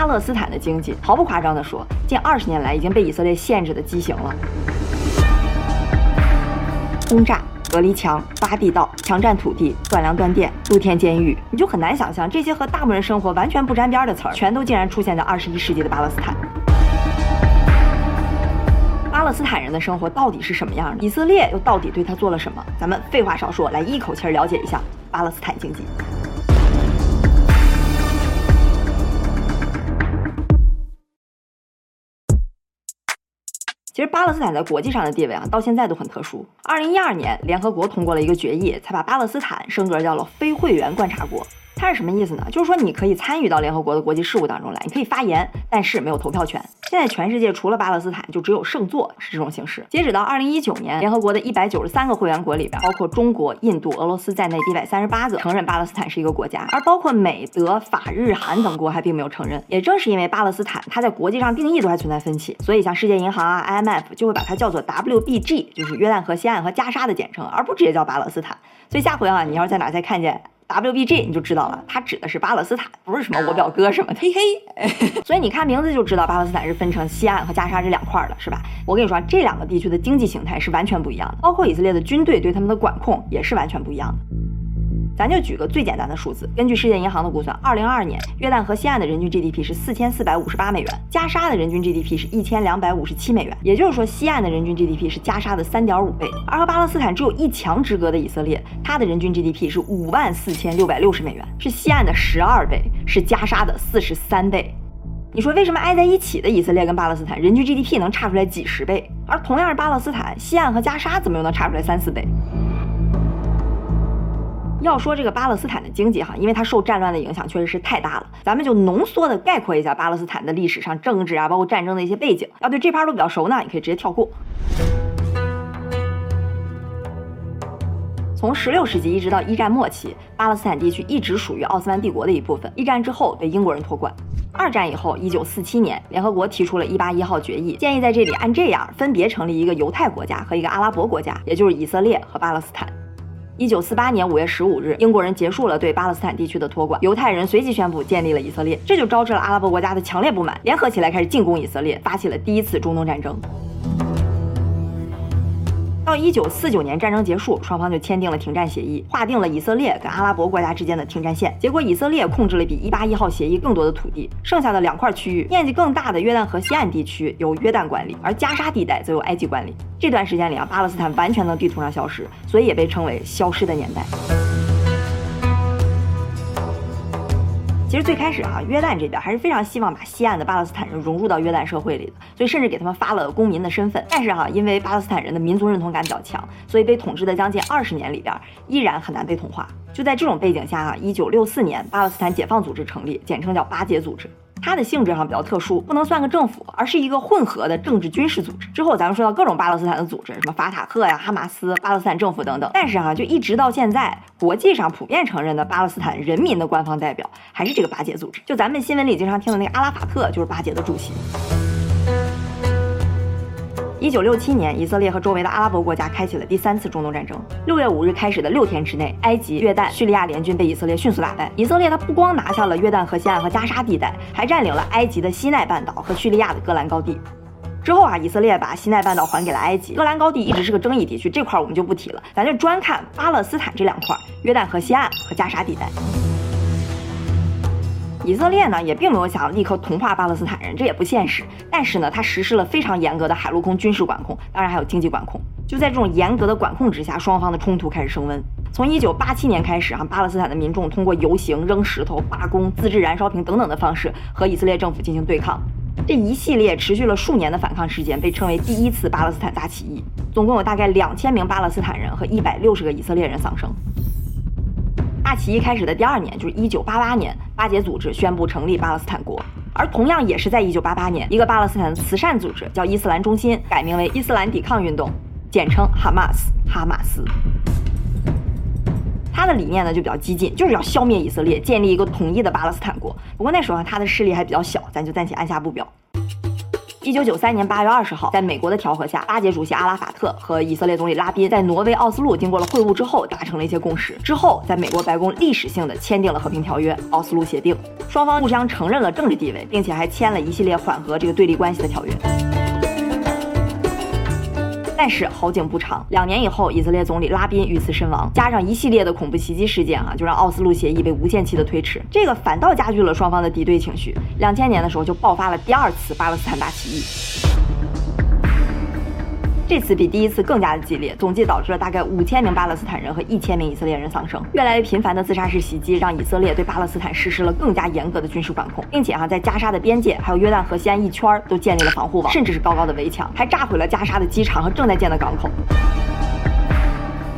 巴勒斯坦的经济，毫不夸张地说，近二十年来已经被以色列限制的畸形了。轰炸、隔离墙、挖地道、强占土地、断粮断电、露天监狱，你就很难想象这些和大部分人生活完全不沾边的词儿，全都竟然出现在二十一世纪的巴勒斯坦。巴勒斯坦人的生活到底是什么样的？以色列又到底对他做了什么？咱们废话少说，来一口气儿了解一下巴勒斯坦经济。其实巴勒斯坦在国际上的地位啊，到现在都很特殊。二零一二年，联合国通过了一个决议，才把巴勒斯坦升格叫了非会员观察国。它是什么意思呢？就是说你可以参与到联合国的国际事务当中来，你可以发言，但是没有投票权。现在全世界除了巴勒斯坦，就只有圣座是这种形式。截止到二零一九年，联合国的一百九十三个会员国里边，包括中国、印度、俄罗斯在内，一百三十八个承认巴勒斯坦是一个国家，而包括美、德、法、日、韩等国还并没有承认。也正是因为巴勒斯坦它在国际上定义都还存在分歧，所以像世界银行啊、IMF 就会把它叫做 WBG，就是约旦河西岸和加沙的简称，而不直接叫巴勒斯坦。所以下回啊，你要是在哪再看见。WBG 你就知道了，它指的是巴勒斯坦，不是什么我表哥什么，嘿嘿。所以你看名字就知道巴勒斯坦是分成西岸和加沙这两块的，是吧？我跟你说，这两个地区的经济形态是完全不一样的，包括以色列的军队对他们的管控也是完全不一样的。咱就举个最简单的数字，根据世界银行的估算，二零二二年约旦河西岸的人均 GDP 是四千四百五十八美元，加沙的人均 GDP 是一千两百五十七美元，也就是说西岸的人均 GDP 是加沙的三点五倍。而和巴勒斯坦只有一墙之隔的以色列，它的人均 GDP 是五万四千六百六十美元，是西岸的十二倍，是加沙的四十三倍。你说为什么挨在一起的以色列跟巴勒斯坦人均 GDP 能差出来几十倍，而同样是巴勒斯坦，西岸和加沙怎么又能差出来三四倍？要说这个巴勒斯坦的经济哈，因为它受战乱的影响确实是太大了，咱们就浓缩的概括一下巴勒斯坦的历史上政治啊，包括战争的一些背景。要对这盘都比较熟呢，你可以直接跳过。从十六世纪一直到一战末期，巴勒斯坦地区一直属于奥斯曼帝国的一部分。一战之后被英国人托管。二战以后，一九四七年，联合国提出了一八一号决议，建议在这里按这样分别成立一个犹太国家和一个阿拉伯国家，也就是以色列和巴勒斯坦。一九四八年五月十五日，英国人结束了对巴勒斯坦地区的托管，犹太人随即宣布建立了以色列，这就招致了阿拉伯国家的强烈不满，联合起来开始进攻以色列，发起了第一次中东战争。到一九四九年战争结束，双方就签订了停战协议，划定了以色列跟阿拉伯国家之间的停战线。结果以色列控制了比一八一号协议更多的土地，剩下的两块区域，面积更大的约旦河西岸地区由约旦管理，而加沙地带则由埃及管理。这段时间里啊，巴勒斯坦完全从地图上消失，所以也被称为消失的年代。其实最开始啊，约旦这边还是非常希望把西岸的巴勒斯坦人融入到约旦社会里的，所以甚至给他们发了公民的身份。但是哈，因为巴勒斯坦人的民族认同感比较强，所以被统治的将近二十年里边，依然很难被同化。就在这种背景下啊，一九六四年，巴勒斯坦解放组织成立，简称叫巴解组织。它的性质上比较特殊，不能算个政府，而是一个混合的政治军事组织。之后咱们说到各种巴勒斯坦的组织，什么法塔赫呀、哈马斯、巴勒斯坦政府等等。但是啊，就一直到现在，国际上普遍承认的巴勒斯坦人民的官方代表还是这个巴解组织。就咱们新闻里经常听的那个阿拉法特，就是巴解的主席。一九六七年，以色列和周围的阿拉伯国家开启了第三次中东战争。六月五日开始的六天之内，埃及、约旦、叙利亚联军被以色列迅速打败。以色列它不光拿下了约旦河西岸和加沙地带，还占领了埃及的西奈半岛和叙利亚的戈兰高地。之后啊，以色列把西奈半岛还给了埃及，戈兰高地一直是个争议地区，这块我们就不提了，咱就专看巴勒斯坦这两块：约旦河西岸和加沙地带。以色列呢，也并没有想要立刻同化巴勒斯坦人，这也不现实。但是呢，他实施了非常严格的海陆空军事管控，当然还有经济管控。就在这种严格的管控之下，双方的冲突开始升温。从一九八七年开始啊，巴勒斯坦的民众通过游行、扔石头、罢工、自制燃烧瓶等等的方式和以色列政府进行对抗。这一系列持续了数年的反抗事件被称为第一次巴勒斯坦大起义，总共有大概两千名巴勒斯坦人和一百六十个以色列人丧生。大起义开始的第二年，就是一九八八年，巴解组织宣布成立巴勒斯坦国。而同样也是在一九八八年，一个巴勒斯坦的慈善组织叫伊斯兰中心，改名为伊斯兰抵抗运动，简称哈马斯。哈马斯，他的理念呢就比较激进，就是要消灭以色列，建立一个统一的巴勒斯坦国。不过那时候他的势力还比较小，咱就暂且按下不表。一九九三年八月二十号，在美国的调和下，巴解主席阿拉法特和以色列总理拉宾在挪威奥斯陆经过了会晤之后，达成了一些共识。之后，在美国白宫历史性的签订了和平条约——奥斯陆协定。双方互相承认了政治地位，并且还签了一系列缓和这个对立关系的条约。但是好景不长，两年以后，以色列总理拉宾遇刺身亡，加上一系列的恐怖袭击事件啊，就让奥斯陆协议被无限期的推迟，这个反倒加剧了双方的敌对情绪。两千年的时候就爆发了第二次巴勒斯坦大起义。这次比第一次更加的激烈，总计导致了大概五千名巴勒斯坦人和一千名以色列人丧生。越来越频繁的自杀式袭击，让以色列对巴勒斯坦实施了更加严格的军事管控，并且哈在加沙的边界还有约旦河西岸一圈都建立了防护网，甚至是高高的围墙，还炸毁了加沙的机场和正在建的港口。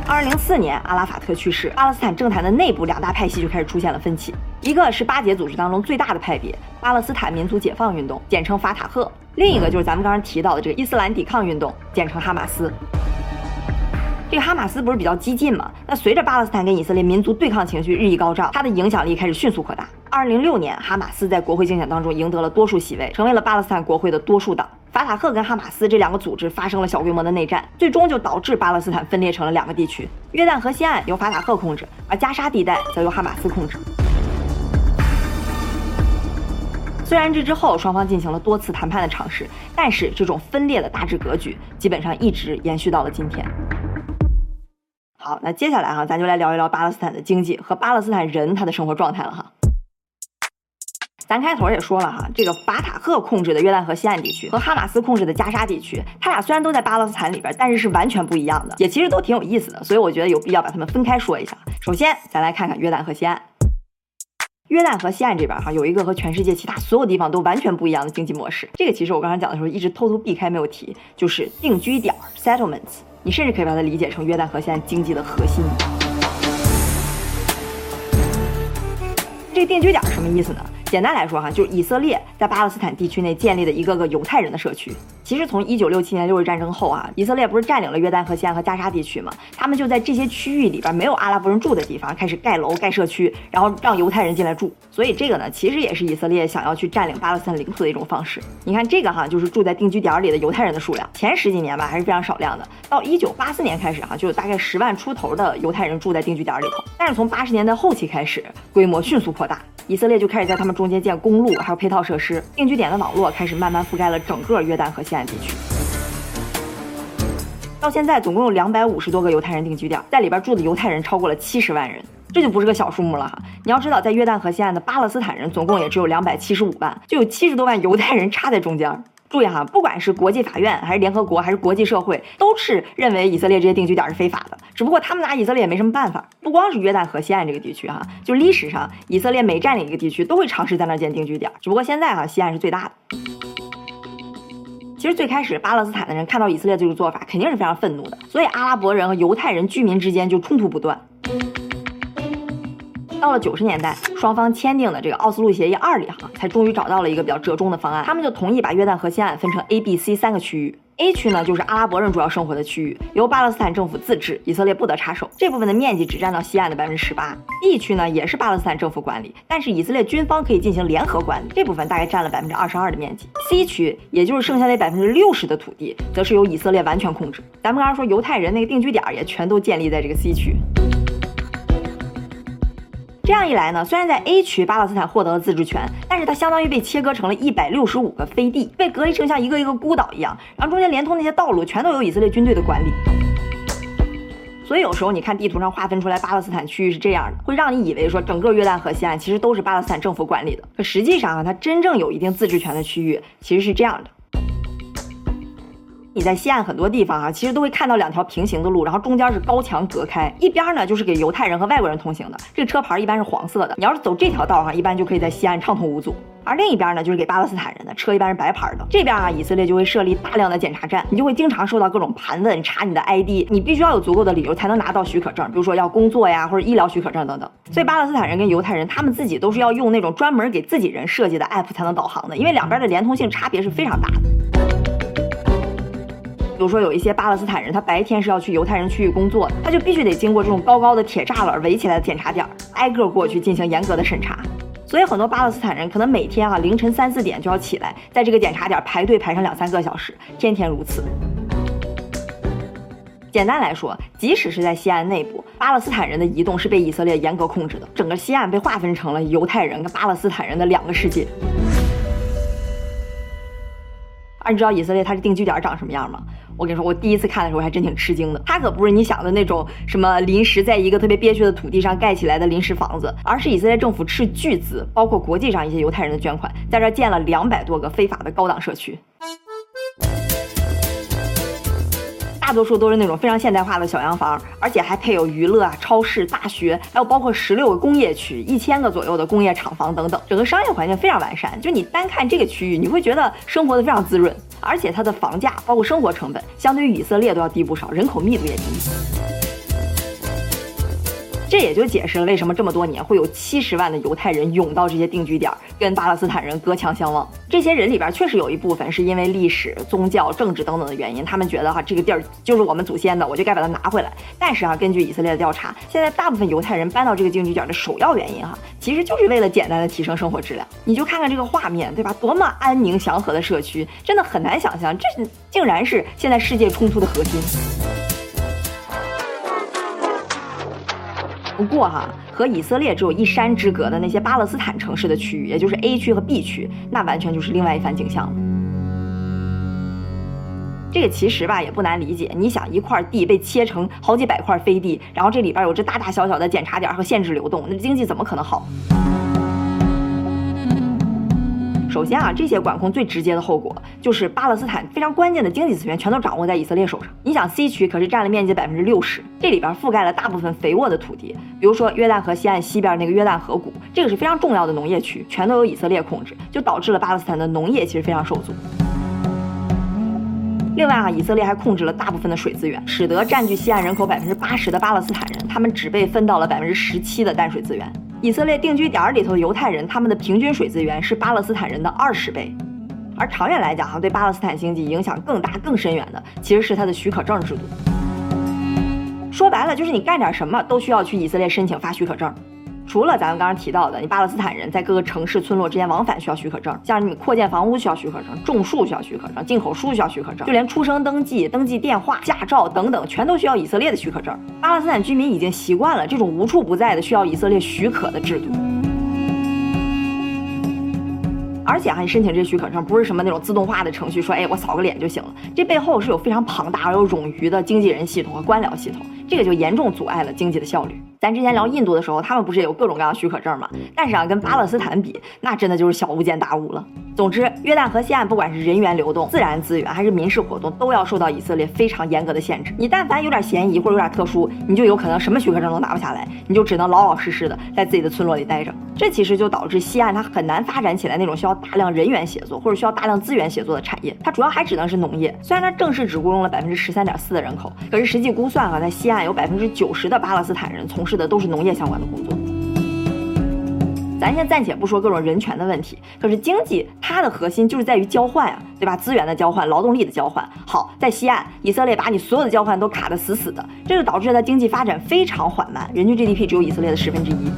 二零零四年，阿拉法特去世，巴勒斯坦政坛的内部两大派系就开始出现了分歧。一个是巴解组织当中最大的派别——巴勒斯坦民族解放运动，简称法塔赫；另一个就是咱们刚刚提到的这个伊斯兰抵抗运动，简称哈马斯。这个哈马斯不是比较激进吗？那随着巴勒斯坦跟以色列民族对抗情绪日益高涨，它的影响力开始迅速扩大。二零零六年，哈马斯在国会竞选当中赢得了多数席位，成为了巴勒斯坦国会的多数党。法塔赫跟哈马斯这两个组织发生了小规模的内战，最终就导致巴勒斯坦分裂成了两个地区：约旦河西岸由法塔赫控制，而加沙地带则由哈马斯控制。虽然这之后双方进行了多次谈判的尝试，但是这种分裂的大致格局基本上一直延续到了今天。好，那接下来哈，咱就来聊一聊巴勒斯坦的经济和巴勒斯坦人他的生活状态了哈。咱开头也说了哈，这个法塔赫控制的约旦河西岸地区和哈马斯控制的加沙地区，它俩虽然都在巴勒斯坦里边，但是是完全不一样的，也其实都挺有意思的，所以我觉得有必要把它们分开说一下。首先，咱来看看约旦河西岸。约旦河西岸这边哈，有一个和全世界其他所有地方都完全不一样的经济模式。这个其实我刚才讲的时候一直偷偷避开没有提，就是定居点 （settlements）。你甚至可以把它理解成约旦河西岸经济的核心。这定居点什么意思呢？简单来说哈，就是以色列在巴勒斯坦地区内建立的一个个犹太人的社区。其实从一九六七年六日战争后啊，以色列不是占领了约旦河西岸和加沙地区吗？他们就在这些区域里边没有阿拉伯人住的地方开始盖楼盖社区，然后让犹太人进来住。所以这个呢，其实也是以色列想要去占领巴勒斯坦领土的一种方式。你看这个哈，就是住在定居点里的犹太人的数量，前十几年吧还是非常少量的。到一九八四年开始哈，就有大概十万出头的犹太人住在定居点里头。但是从八十年代后期开始，规模迅速扩大。以色列就开始在他们中间建公路，还有配套设施，定居点的网络开始慢慢覆盖了整个约旦河西岸地区。到现在，总共有两百五十多个犹太人定居点，在里边住的犹太人超过了七十万人，这就不是个小数目了哈。你要知道，在约旦河西岸的巴勒斯坦人总共也只有两百七十五万，就有七十多万犹太人插在中间。注意哈，不管是国际法院，还是联合国，还是国际社会，都是认为以色列这些定居点是非法的。只不过他们拿以色列也没什么办法。不光是约旦河西岸这个地区哈，就历史上以色列每占领一个地区，都会尝试在那建定居点。只不过现在哈，西岸是最大的。其实最开始巴勒斯坦的人看到以色列这个做法，肯定是非常愤怒的，所以阿拉伯人和犹太人居民之间就冲突不断。到了九十年代，双方签订的这个奥斯陆协议二里哈，才终于找到了一个比较折中的方案。他们就同意把约旦河西岸分成 A、B、C 三个区域。A 区呢，就是阿拉伯人主要生活的区域，由巴勒斯坦政府自治，以色列不得插手。这部分的面积只占到西岸的百分之十八。B 区呢，也是巴勒斯坦政府管理，但是以色列军方可以进行联合管理，这部分大概占了百分之二十二的面积。C 区，也就是剩下那百分之六十的土地，则是由以色列完全控制。咱们刚刚说犹太人那个定居点也全都建立在这个 C 区。这样一来呢，虽然在 A 区巴勒斯坦获得了自治权，但是它相当于被切割成了一百六十五个飞地，被隔离成像一个一个孤岛一样，然后中间连通那些道路全都由以色列军队的管理。所以有时候你看地图上划分出来巴勒斯坦区域是这样的，会让你以为说整个约旦河西岸其实都是巴勒斯坦政府管理的，可实际上啊，它真正有一定自治权的区域其实是这样的。你在西岸很多地方啊，其实都会看到两条平行的路，然后中间是高墙隔开，一边呢就是给犹太人和外国人通行的，这个车牌一般是黄色的。你要是走这条道上，一般就可以在西岸畅通无阻。而另一边呢，就是给巴勒斯坦人的车，一般是白牌的。这边啊，以色列就会设立大量的检查站，你就会经常受到各种盘问，查你的 ID，你必须要有足够的理由才能拿到许可证，比如说要工作呀，或者医疗许可证等等。所以巴勒斯坦人跟犹太人他们自己都是要用那种专门给自己人设计的 app 才能导航的，因为两边的连通性差别是非常大的。比如说，有一些巴勒斯坦人，他白天是要去犹太人区域工作的，他就必须得经过这种高高的铁栅栏围起来的检查点，挨个过去进行严格的审查。所以很多巴勒斯坦人可能每天啊凌晨三四点就要起来，在这个检查点排队排上两三个小时，天天如此。简单来说，即使是在西岸内部，巴勒斯坦人的移动是被以色列严格控制的，整个西岸被划分成了犹太人跟巴勒斯坦人的两个世界。啊你知道以色列它的定居点长什么样吗？我跟你说，我第一次看的时候还真挺吃惊的。它可不是你想的那种什么临时在一个特别憋屈的土地上盖起来的临时房子，而是以色列政府斥巨资，包括国际上一些犹太人的捐款，在这建了两百多个非法的高档社区。大多数都是那种非常现代化的小洋房，而且还配有娱乐啊、超市、大学，还有包括十六个工业区、一千个左右的工业厂房等等，整个商业环境非常完善。就你单看这个区域，你会觉得生活的非常滋润，而且它的房价包括生活成本，相对于以色列都要低不少，人口密度也低。这也就解释了为什么这么多年会有七十万的犹太人涌到这些定居点，跟巴勒斯坦人隔墙相望。这些人里边确实有一部分是因为历史、宗教、政治等等的原因，他们觉得哈这个地儿就是我们祖先的，我就该把它拿回来。但是啊，根据以色列的调查，现在大部分犹太人搬到这个定居点的首要原因哈，其实就是为了简单的提升生活质量。你就看看这个画面，对吧？多么安宁祥和的社区，真的很难想象，这竟然是现在世界冲突的核心。不过哈，和以色列只有一山之隔的那些巴勒斯坦城市的区域，也就是 A 区和 B 区，那完全就是另外一番景象了。这个其实吧也不难理解，你想一块地被切成好几百块飞地，然后这里边有这大大小小的检查点和限制流动，那经济怎么可能好？首先啊，这些管控最直接的后果就是巴勒斯坦非常关键的经济资源全都掌握在以色列手上。你想，C 区可是占了面积百分之六十，这里边覆盖了大部分肥沃的土地，比如说约旦河西岸西边那个约旦河谷，这个是非常重要的农业区，全都由以色列控制，就导致了巴勒斯坦的农业其实非常受阻。另外啊，以色列还控制了大部分的水资源，使得占据西岸人口百分之八十的巴勒斯坦人，他们只被分到了百分之十七的淡水资源。以色列定居点里头的犹太人，他们的平均水资源是巴勒斯坦人的二十倍，而长远来讲，哈，对巴勒斯坦经济影响更大、更深远的，其实是它的许可证制度。说白了，就是你干点什么都需要去以色列申请发许可证。除了咱们刚刚提到的，你巴勒斯坦人在各个城市村落之间往返需要许可证，像你扩建房屋需要许可证，种树需要许可证，进口书需要许可证，就连出生登记、登记电话、驾照等等，全都需要以色列的许可证。巴勒斯坦居民已经习惯了这种无处不在的需要以色列许可的制度。而且啊，你申请这许可证不是什么那种自动化的程序，说哎我扫个脸就行了，这背后是有非常庞大而又冗余的经纪人系统和官僚系统，这个就严重阻碍了经济的效率。咱之前聊印度的时候，他们不是也有各种各样的许可证吗？但是啊，跟巴勒斯坦比，那真的就是小巫见大巫了。总之，约旦河西岸不管是人员流动、自然资源还是民事活动，都要受到以色列非常严格的限制。你但凡有点嫌疑或者有点特殊，你就有可能什么许可证都拿不下来，你就只能老老实实的在自己的村落里待着。这其实就导致西岸它很难发展起来那种需要大量人员协作或者需要大量资源协作的产业，它主要还只能是农业。虽然它正式只雇佣了百分之十三点四的人口，可是实际估算啊，在西岸有百分之九十的巴勒斯坦人从事的都是农业相关的工作。咱先暂且不说各种人权的问题，可是经济它的核心就是在于交换呀，对吧？资源的交换，劳动力的交换。好，在西岸，以色列把你所有的交换都卡得死死的，这就导致它经济发展非常缓慢，人均 GDP 只有以色列的十分之一。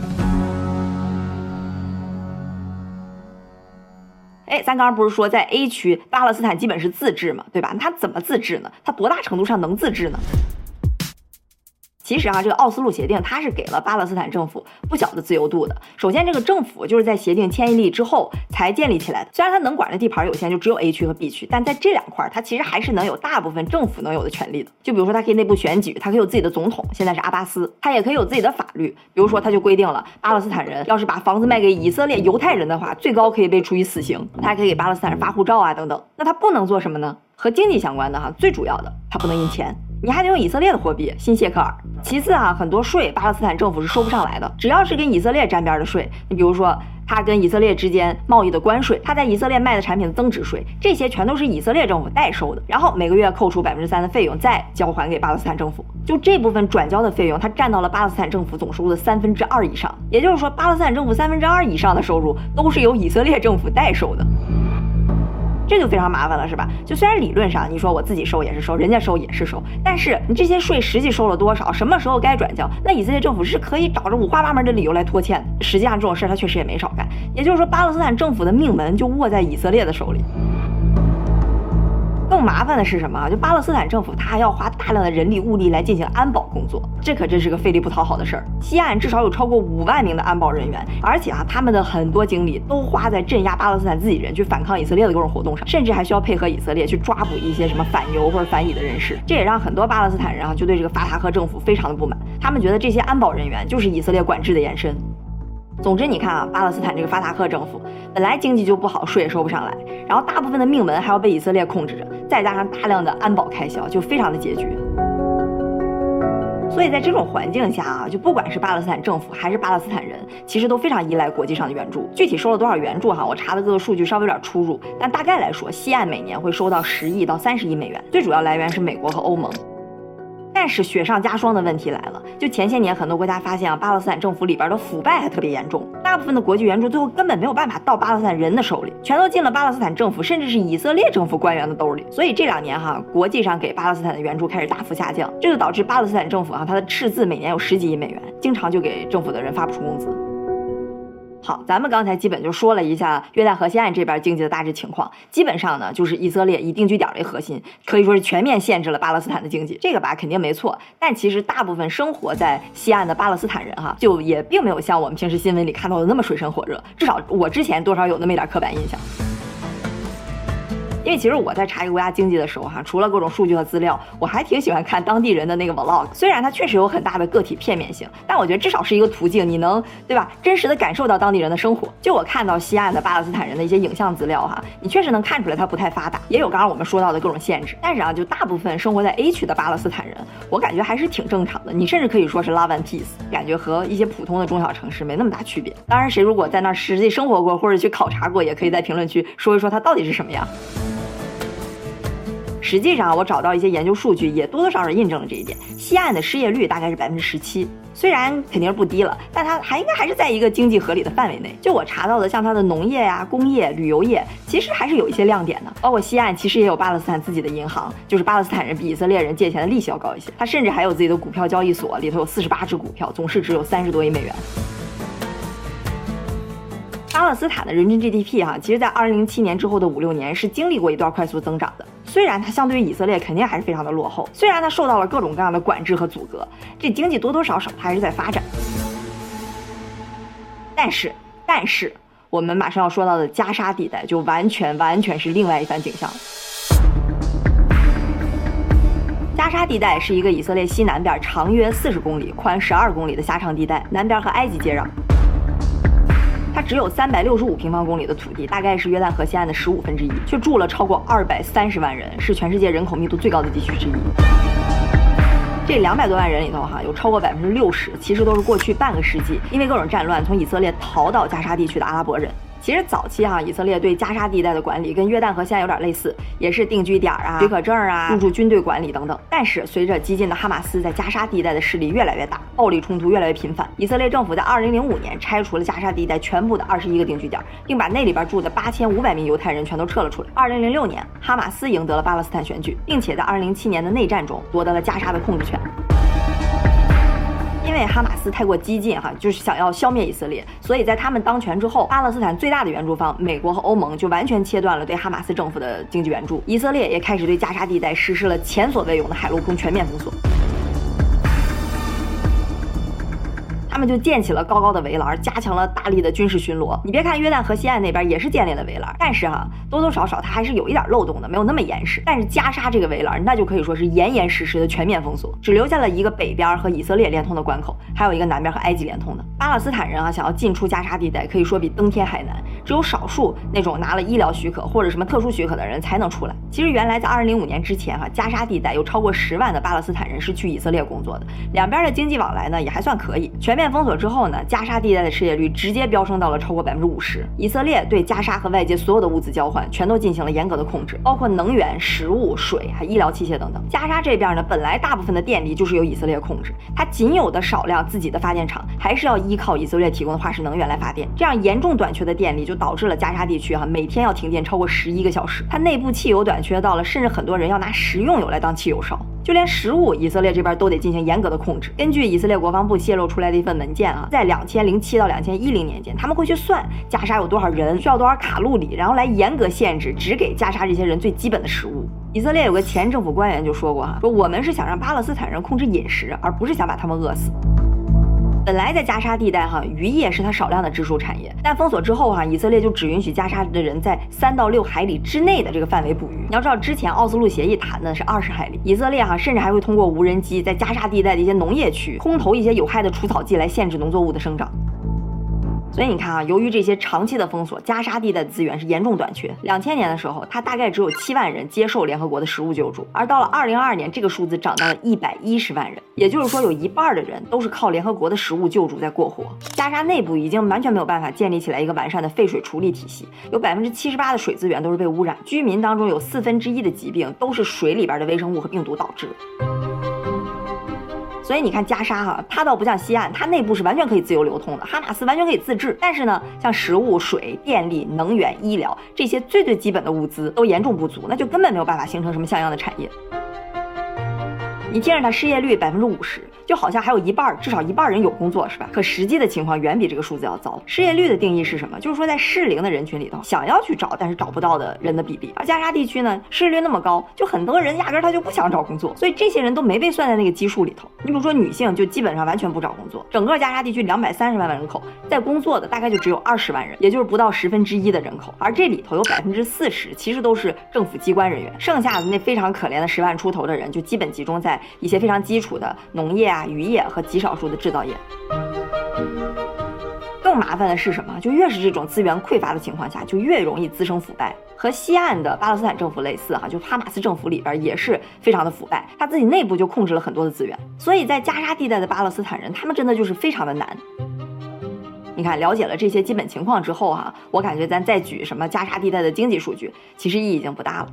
哎，咱刚刚不是说在 A 区巴勒斯坦基本是自治嘛，对吧？它怎么自治呢？它多大程度上能自治呢？其实啊，这个奥斯陆协定它是给了巴勒斯坦政府不小的自由度的。首先，这个政府就是在协定签立之后才建立起来的。虽然它能管的地盘有限，就只有 A 区和 B 区，但在这两块儿，它其实还是能有大部分政府能有的权利的。就比如说，它可以内部选举，它可以有自己的总统，现在是阿巴斯，它也可以有自己的法律。比如说，它就规定了巴勒斯坦人要是把房子卖给以色列犹太人的话，最高可以被处以死刑。它还可以给巴勒斯坦人发护照啊等等。那它不能做什么呢？和经济相关的哈，最主要的，它不能印钱。你还得用以色列的货币新谢克尔。其次啊，很多税巴勒斯坦政府是收不上来的。只要是跟以色列沾边的税，你比如说他跟以色列之间贸易的关税，他在以色列卖的产品的增值税，这些全都是以色列政府代收的。然后每个月扣除百分之三的费用，再交还给巴勒斯坦政府。就这部分转交的费用，它占到了巴勒斯坦政府总收入的三分之二以上。也就是说，巴勒斯坦政府三分之二以上的收入都是由以色列政府代收的。这就非常麻烦了，是吧？就虽然理论上你说我自己收也是收，人家收也是收，但是你这些税实际收了多少，什么时候该转交，那以色列政府是可以找着五花八门的理由来拖欠。实际上这种事儿他确实也没少干。也就是说，巴勒斯坦政府的命门就握在以色列的手里。更麻烦的是什么？就巴勒斯坦政府，他还要花大量的人力物力来进行安保工作，这可真是个费力不讨好的事儿。西岸至少有超过五万名的安保人员，而且啊，他们的很多精力都花在镇压巴勒斯坦自己人去反抗以色列的各种活动上，甚至还需要配合以色列去抓捕一些什么反犹或者反以的人士。这也让很多巴勒斯坦人啊，就对这个法塔赫政府非常的不满，他们觉得这些安保人员就是以色列管制的延伸。总之，你看啊，巴勒斯坦这个法塔赫政府本来经济就不好，税也收不上来，然后大部分的命门还要被以色列控制着，再加上大量的安保开销，就非常的拮据。所以在这种环境下啊，就不管是巴勒斯坦政府还是巴勒斯坦人，其实都非常依赖国际上的援助。具体收了多少援助哈，我查的各个数据稍微有点出入，但大概来说，西岸每年会收到十亿到三十亿美元，最主要来源是美国和欧盟。但是雪上加霜的问题来了，就前些年很多国家发现啊，巴勒斯坦政府里边的腐败还特别严重，大部分的国际援助最后根本没有办法到巴勒斯坦人的手里，全都进了巴勒斯坦政府甚至是以色列政府官员的兜里。所以这两年哈，国际上给巴勒斯坦的援助开始大幅下降，这就导致巴勒斯坦政府哈，它的赤字每年有十几亿美元，经常就给政府的人发不出工资。好，咱们刚才基本就说了一下约旦河西岸这边经济的大致情况，基本上呢就是以色列以定居点为核心，可以说是全面限制了巴勒斯坦的经济，这个吧肯定没错。但其实大部分生活在西岸的巴勒斯坦人哈，就也并没有像我们平时新闻里看到的那么水深火热，至少我之前多少有那么一点刻板印象。因为其实我在查一个国家经济的时候，哈，除了各种数据和资料，我还挺喜欢看当地人的那个 vlog。虽然它确实有很大的个体片面性，但我觉得至少是一个途径，你能对吧？真实的感受到当地人的生活。就我看到西岸的巴勒斯坦人的一些影像资料，哈，你确实能看出来它不太发达，也有刚刚我们说到的各种限制。但是啊，就大部分生活在 A 区的巴勒斯坦人，我感觉还是挺正常的。你甚至可以说是 love and peace，感觉和一些普通的中小城市没那么大区别。当然，谁如果在那儿实际生活过或者去考察过，也可以在评论区说一说它到底是什么样。实际上，我找到一些研究数据，也多多少少印证了这一点。西岸的失业率大概是百分之十七，虽然肯定是不低了，但它还应该还是在一个经济合理的范围内。就我查到的，像它的农业呀、工业、旅游业，其实还是有一些亮点的。包括西岸其实也有巴勒斯坦自己的银行，就是巴勒斯坦人比以色列人借钱的利息要高一些。它甚至还有自己的股票交易所，里头有四十八只股票，总市值有三十多亿美元。巴勒斯坦的人均 GDP 哈，其实在二零零七年之后的五六年是经历过一段快速增长的。虽然它相对于以色列肯定还是非常的落后，虽然它受到了各种各样的管制和阻隔，这经济多多少少还是在发展。但是，但是我们马上要说到的加沙地带就完全完全是另外一番景象。加沙地带是一个以色列西南边长约四十公里、宽十二公里的狭长地带，南边和埃及接壤。它只有三百六十五平方公里的土地，大概是约旦河西岸的十五分之一，却住了超过二百三十万人，是全世界人口密度最高的地区之一。这两百多万人里头，哈，有超过百分之六十，其实都是过去半个世纪因为各种战乱从以色列逃到加沙地区的阿拉伯人。其实早期哈，以色列对加沙地带的管理跟约旦河现在有点类似，也是定居点啊、许可证啊、入驻军队管理等等。但是随着激进的哈马斯在加沙地带的势力越来越大，暴力冲突越来越频繁，以色列政府在2005年拆除了加沙地带全部的21个定居点，并把那里边住的8500名犹太人全都撤了出来。2006年，哈马斯赢得了巴勒斯坦选举，并且在2007年的内战中夺得了加沙的控制权。因为哈马斯太过激进，哈，就是想要消灭以色列，所以在他们当权之后，巴勒斯坦最大的援助方美国和欧盟就完全切断了对哈马斯政府的经济援助，以色列也开始对加沙地带实施了前所未有的海陆空全面封锁。他们就建起了高高的围栏，加强了大力的军事巡逻。你别看约旦河西岸那边也是建立了围栏，但是哈，多多少少它还是有一点漏洞的，没有那么严实。但是加沙这个围栏，那就可以说是严严实实的全面封锁，只留下了一个北边和以色列连通的关口，还有一个南边和埃及连通的。巴勒斯坦人啊，想要进出加沙地带，可以说比登天还难，只有少数那种拿了医疗许可或者什么特殊许可的人才能出来。其实原来在二零零五年之前哈，加沙地带有超过十万的巴勒斯坦人是去以色列工作的，两边的经济往来呢也还算可以，全面。封锁之后呢，加沙地带的失业率直接飙升到了超过百分之五十。以色列对加沙和外界所有的物资交换，全都进行了严格的控制，包括能源、食物、水还医疗器械等等。加沙这边呢，本来大部分的电力就是由以色列控制，它仅有的少量自己的发电厂，还是要依靠以色列提供的化石能源来发电。这样严重短缺的电力，就导致了加沙地区哈每天要停电超过十一个小时。它内部汽油短缺到了，甚至很多人要拿食用油来当汽油烧。就连食物，以色列这边都得进行严格的控制。根据以色列国防部泄露出来的一份文件啊，在两千零七到两千一零年间，他们会去算加沙有多少人，需要多少卡路里，然后来严格限制，只给加沙这些人最基本的食物。以色列有个前政府官员就说过哈，说我们是想让巴勒斯坦人控制饮食，而不是想把他们饿死。本来在加沙地带哈，渔业是它少量的支柱产业，但封锁之后哈，以色列就只允许加沙的人在三到六海里之内的这个范围捕鱼。你要知道，之前奥斯陆协议谈的是二十海里，以色列哈甚至还会通过无人机在加沙地带的一些农业区空投一些有害的除草剂来限制农作物的生长。所以你看啊，由于这些长期的封锁，加沙地带的资源是严重短缺。两千年的时候，它大概只有七万人接受联合国的食物救助，而到了二零二二年，这个数字涨到了一百一十万人，也就是说，有一半的人都是靠联合国的食物救助在过活。加沙内部已经完全没有办法建立起来一个完善的废水处理体系，有百分之七十八的水资源都是被污染，居民当中有四分之一的疾病都是水里边的微生物和病毒导致。所以你看加沙哈，它倒不像西岸，它内部是完全可以自由流通的，哈马斯完全可以自治。但是呢，像食物、水电力、能源、医疗这些最最基本的物资都严重不足，那就根本没有办法形成什么像样的产业。你听着，它失业率百分之五十。就好像还有一半，至少一半人有工作，是吧？可实际的情况远比这个数字要糟。失业率的定义是什么？就是说在适龄的人群里头，想要去找但是找不到的人的比例。而加沙地区呢，失业率那么高，就很多人压根他就不想找工作，所以这些人都没被算在那个基数里头。你比如说女性，就基本上完全不找工作。整个加沙地区两百三十万人口，在工作的大概就只有二十万人，也就是不到十分之一的人口。而这里头有百分之四十其实都是政府机关人员，剩下的那非常可怜的十万出头的人，就基本集中在一些非常基础的农业。啊，渔业和极少数的制造业。更麻烦的是什么？就越是这种资源匮乏的情况下，就越容易滋生腐败。和西岸的巴勒斯坦政府类似，哈，就哈马斯政府里边也是非常的腐败，他自己内部就控制了很多的资源。所以在加沙地带的巴勒斯坦人，他们真的就是非常的难。你看，了解了这些基本情况之后，哈，我感觉咱再举什么加沙地带的经济数据，其实意义已经不大了。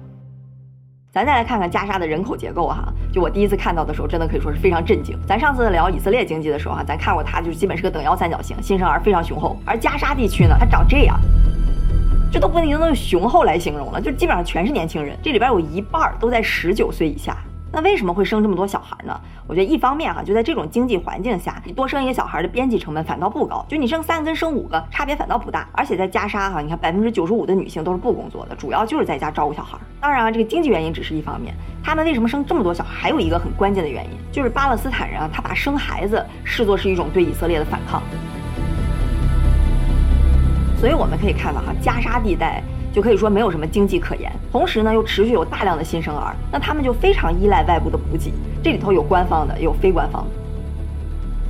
咱再来看看加沙的人口结构哈，就我第一次看到的时候，真的可以说是非常震惊。咱上次聊以色列经济的时候哈，咱看过它就是基本是个等腰三角形，新生儿非常雄厚。而加沙地区呢，它长这样，这都不能用雄厚来形容了，就基本上全是年轻人，这里边有一半都在十九岁以下。那为什么会生这么多小孩呢？我觉得一方面哈，就在这种经济环境下，你多生一个小孩的边际成本反倒不高，就你生三个跟生五个差别反倒不大。而且在加沙哈，你看百分之九十五的女性都是不工作的，主要就是在家照顾小孩。当然啊，这个经济原因只是一方面，他们为什么生这么多小孩，还有一个很关键的原因，就是巴勒斯坦人啊，他把生孩子视作是一种对以色列的反抗。所以我们可以看到哈，加沙地带。就可以说没有什么经济可言，同时呢又持续有大量的新生儿，那他们就非常依赖外部的补给。这里头有官方的，也有非官方的。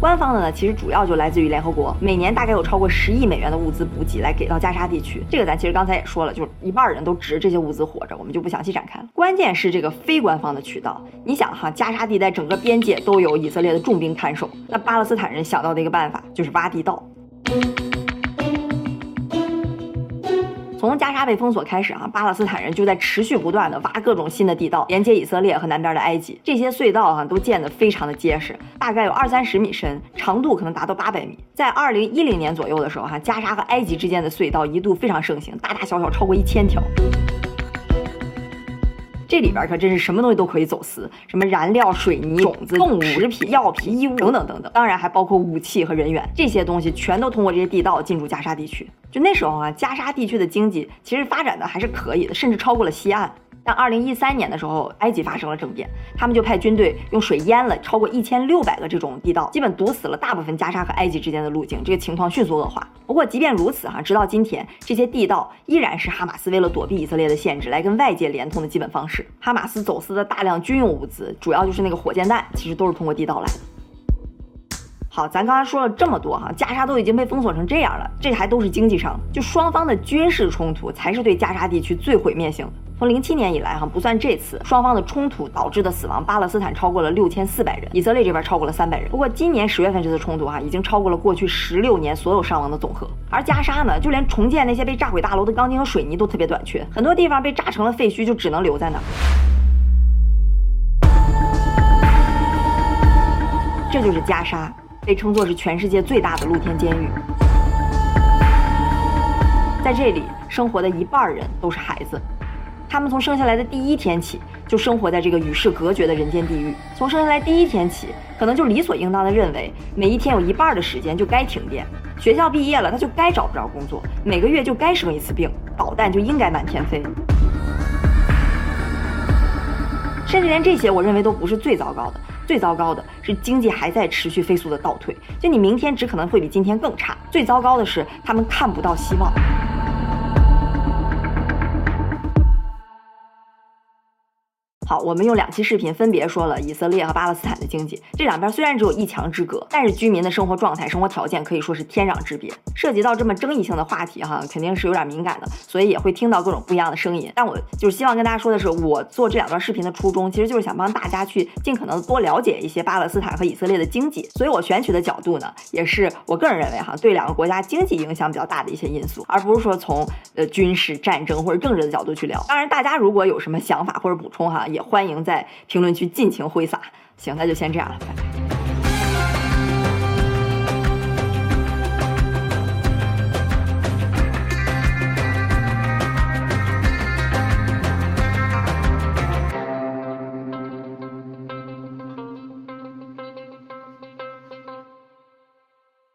官方的呢，其实主要就来自于联合国，每年大概有超过十亿美元的物资补给来给到加沙地区。这个咱其实刚才也说了，就是一半人都指着这些物资活着，我们就不详细展开了。关键是这个非官方的渠道，你想哈，加沙地带整个边界都有以色列的重兵看守，那巴勒斯坦人想到的一个办法就是挖地道。从加沙被封锁开始啊，巴勒斯坦人就在持续不断的挖各种新的地道，连接以色列和南边的埃及。这些隧道哈都建得非常的结实，大概有二三十米深，长度可能达到八百米。在二零一零年左右的时候哈，加沙和埃及之间的隧道一度非常盛行，大大小小超过一千条。这里边可真是什么东西都可以走私，什么燃料、水泥、种子、动物食品、药品、衣物等等等等，当然还包括武器和人员，这些东西全都通过这些地道进入加沙地区。就那时候啊，加沙地区的经济其实发展的还是可以的，甚至超过了西岸。但二零一三年的时候，埃及发生了政变，他们就派军队用水淹了超过一千六百个这种地道，基本堵死了大部分加沙和埃及之间的路径，这个情况迅速恶化。不过即便如此哈，直到今天，这些地道依然是哈马斯为了躲避以色列的限制来跟外界连通的基本方式。哈马斯走私的大量军用物资，主要就是那个火箭弹，其实都是通过地道来的。好，咱刚才说了这么多哈，加沙都已经被封锁成这样了，这还都是经济上，就双方的军事冲突才是对加沙地区最毁灭性的。从零七年以来，哈不算这次双方的冲突导致的死亡，巴勒斯坦超过了六千四百人，以色列这边超过了三百人。不过今年十月份这次冲突，哈已经超过了过去十六年所有伤亡的总和。而加沙呢，就连重建那些被炸毁大楼的钢筋和水泥都特别短缺，很多地方被炸成了废墟，就只能留在那儿。这就是加沙，被称作是全世界最大的露天监狱。在这里生活的一半人都是孩子。他们从生下来的第一天起，就生活在这个与世隔绝的人间地狱。从生下来第一天起，可能就理所应当的认为，每一天有一半的时间就该停电。学校毕业了，他就该找不着工作；每个月就该生一次病，导弹就应该满天飞。甚至连这些，我认为都不是最糟糕的。最糟糕的是经济还在持续飞速的倒退，就你明天只可能会比今天更差。最糟糕的是他们看不到希望。好，我们用两期视频分别说了以色列和巴勒斯坦的经济，这两边虽然只有一墙之隔，但是居民的生活状态、生活条件可以说是天壤之别。涉及到这么争议性的话题，哈，肯定是有点敏感的，所以也会听到各种不一样的声音。但我就是希望跟大家说的是，我做这两段视频的初衷，其实就是想帮大家去尽可能多了解一些巴勒斯坦和以色列的经济。所以我选取的角度呢，也是我个人认为哈，对两个国家经济影响比较大的一些因素，而不是说从呃军事战争或者政治的角度去聊。当然，大家如果有什么想法或者补充哈，也。欢迎在评论区尽情挥洒，行，那就先这样了，拜拜。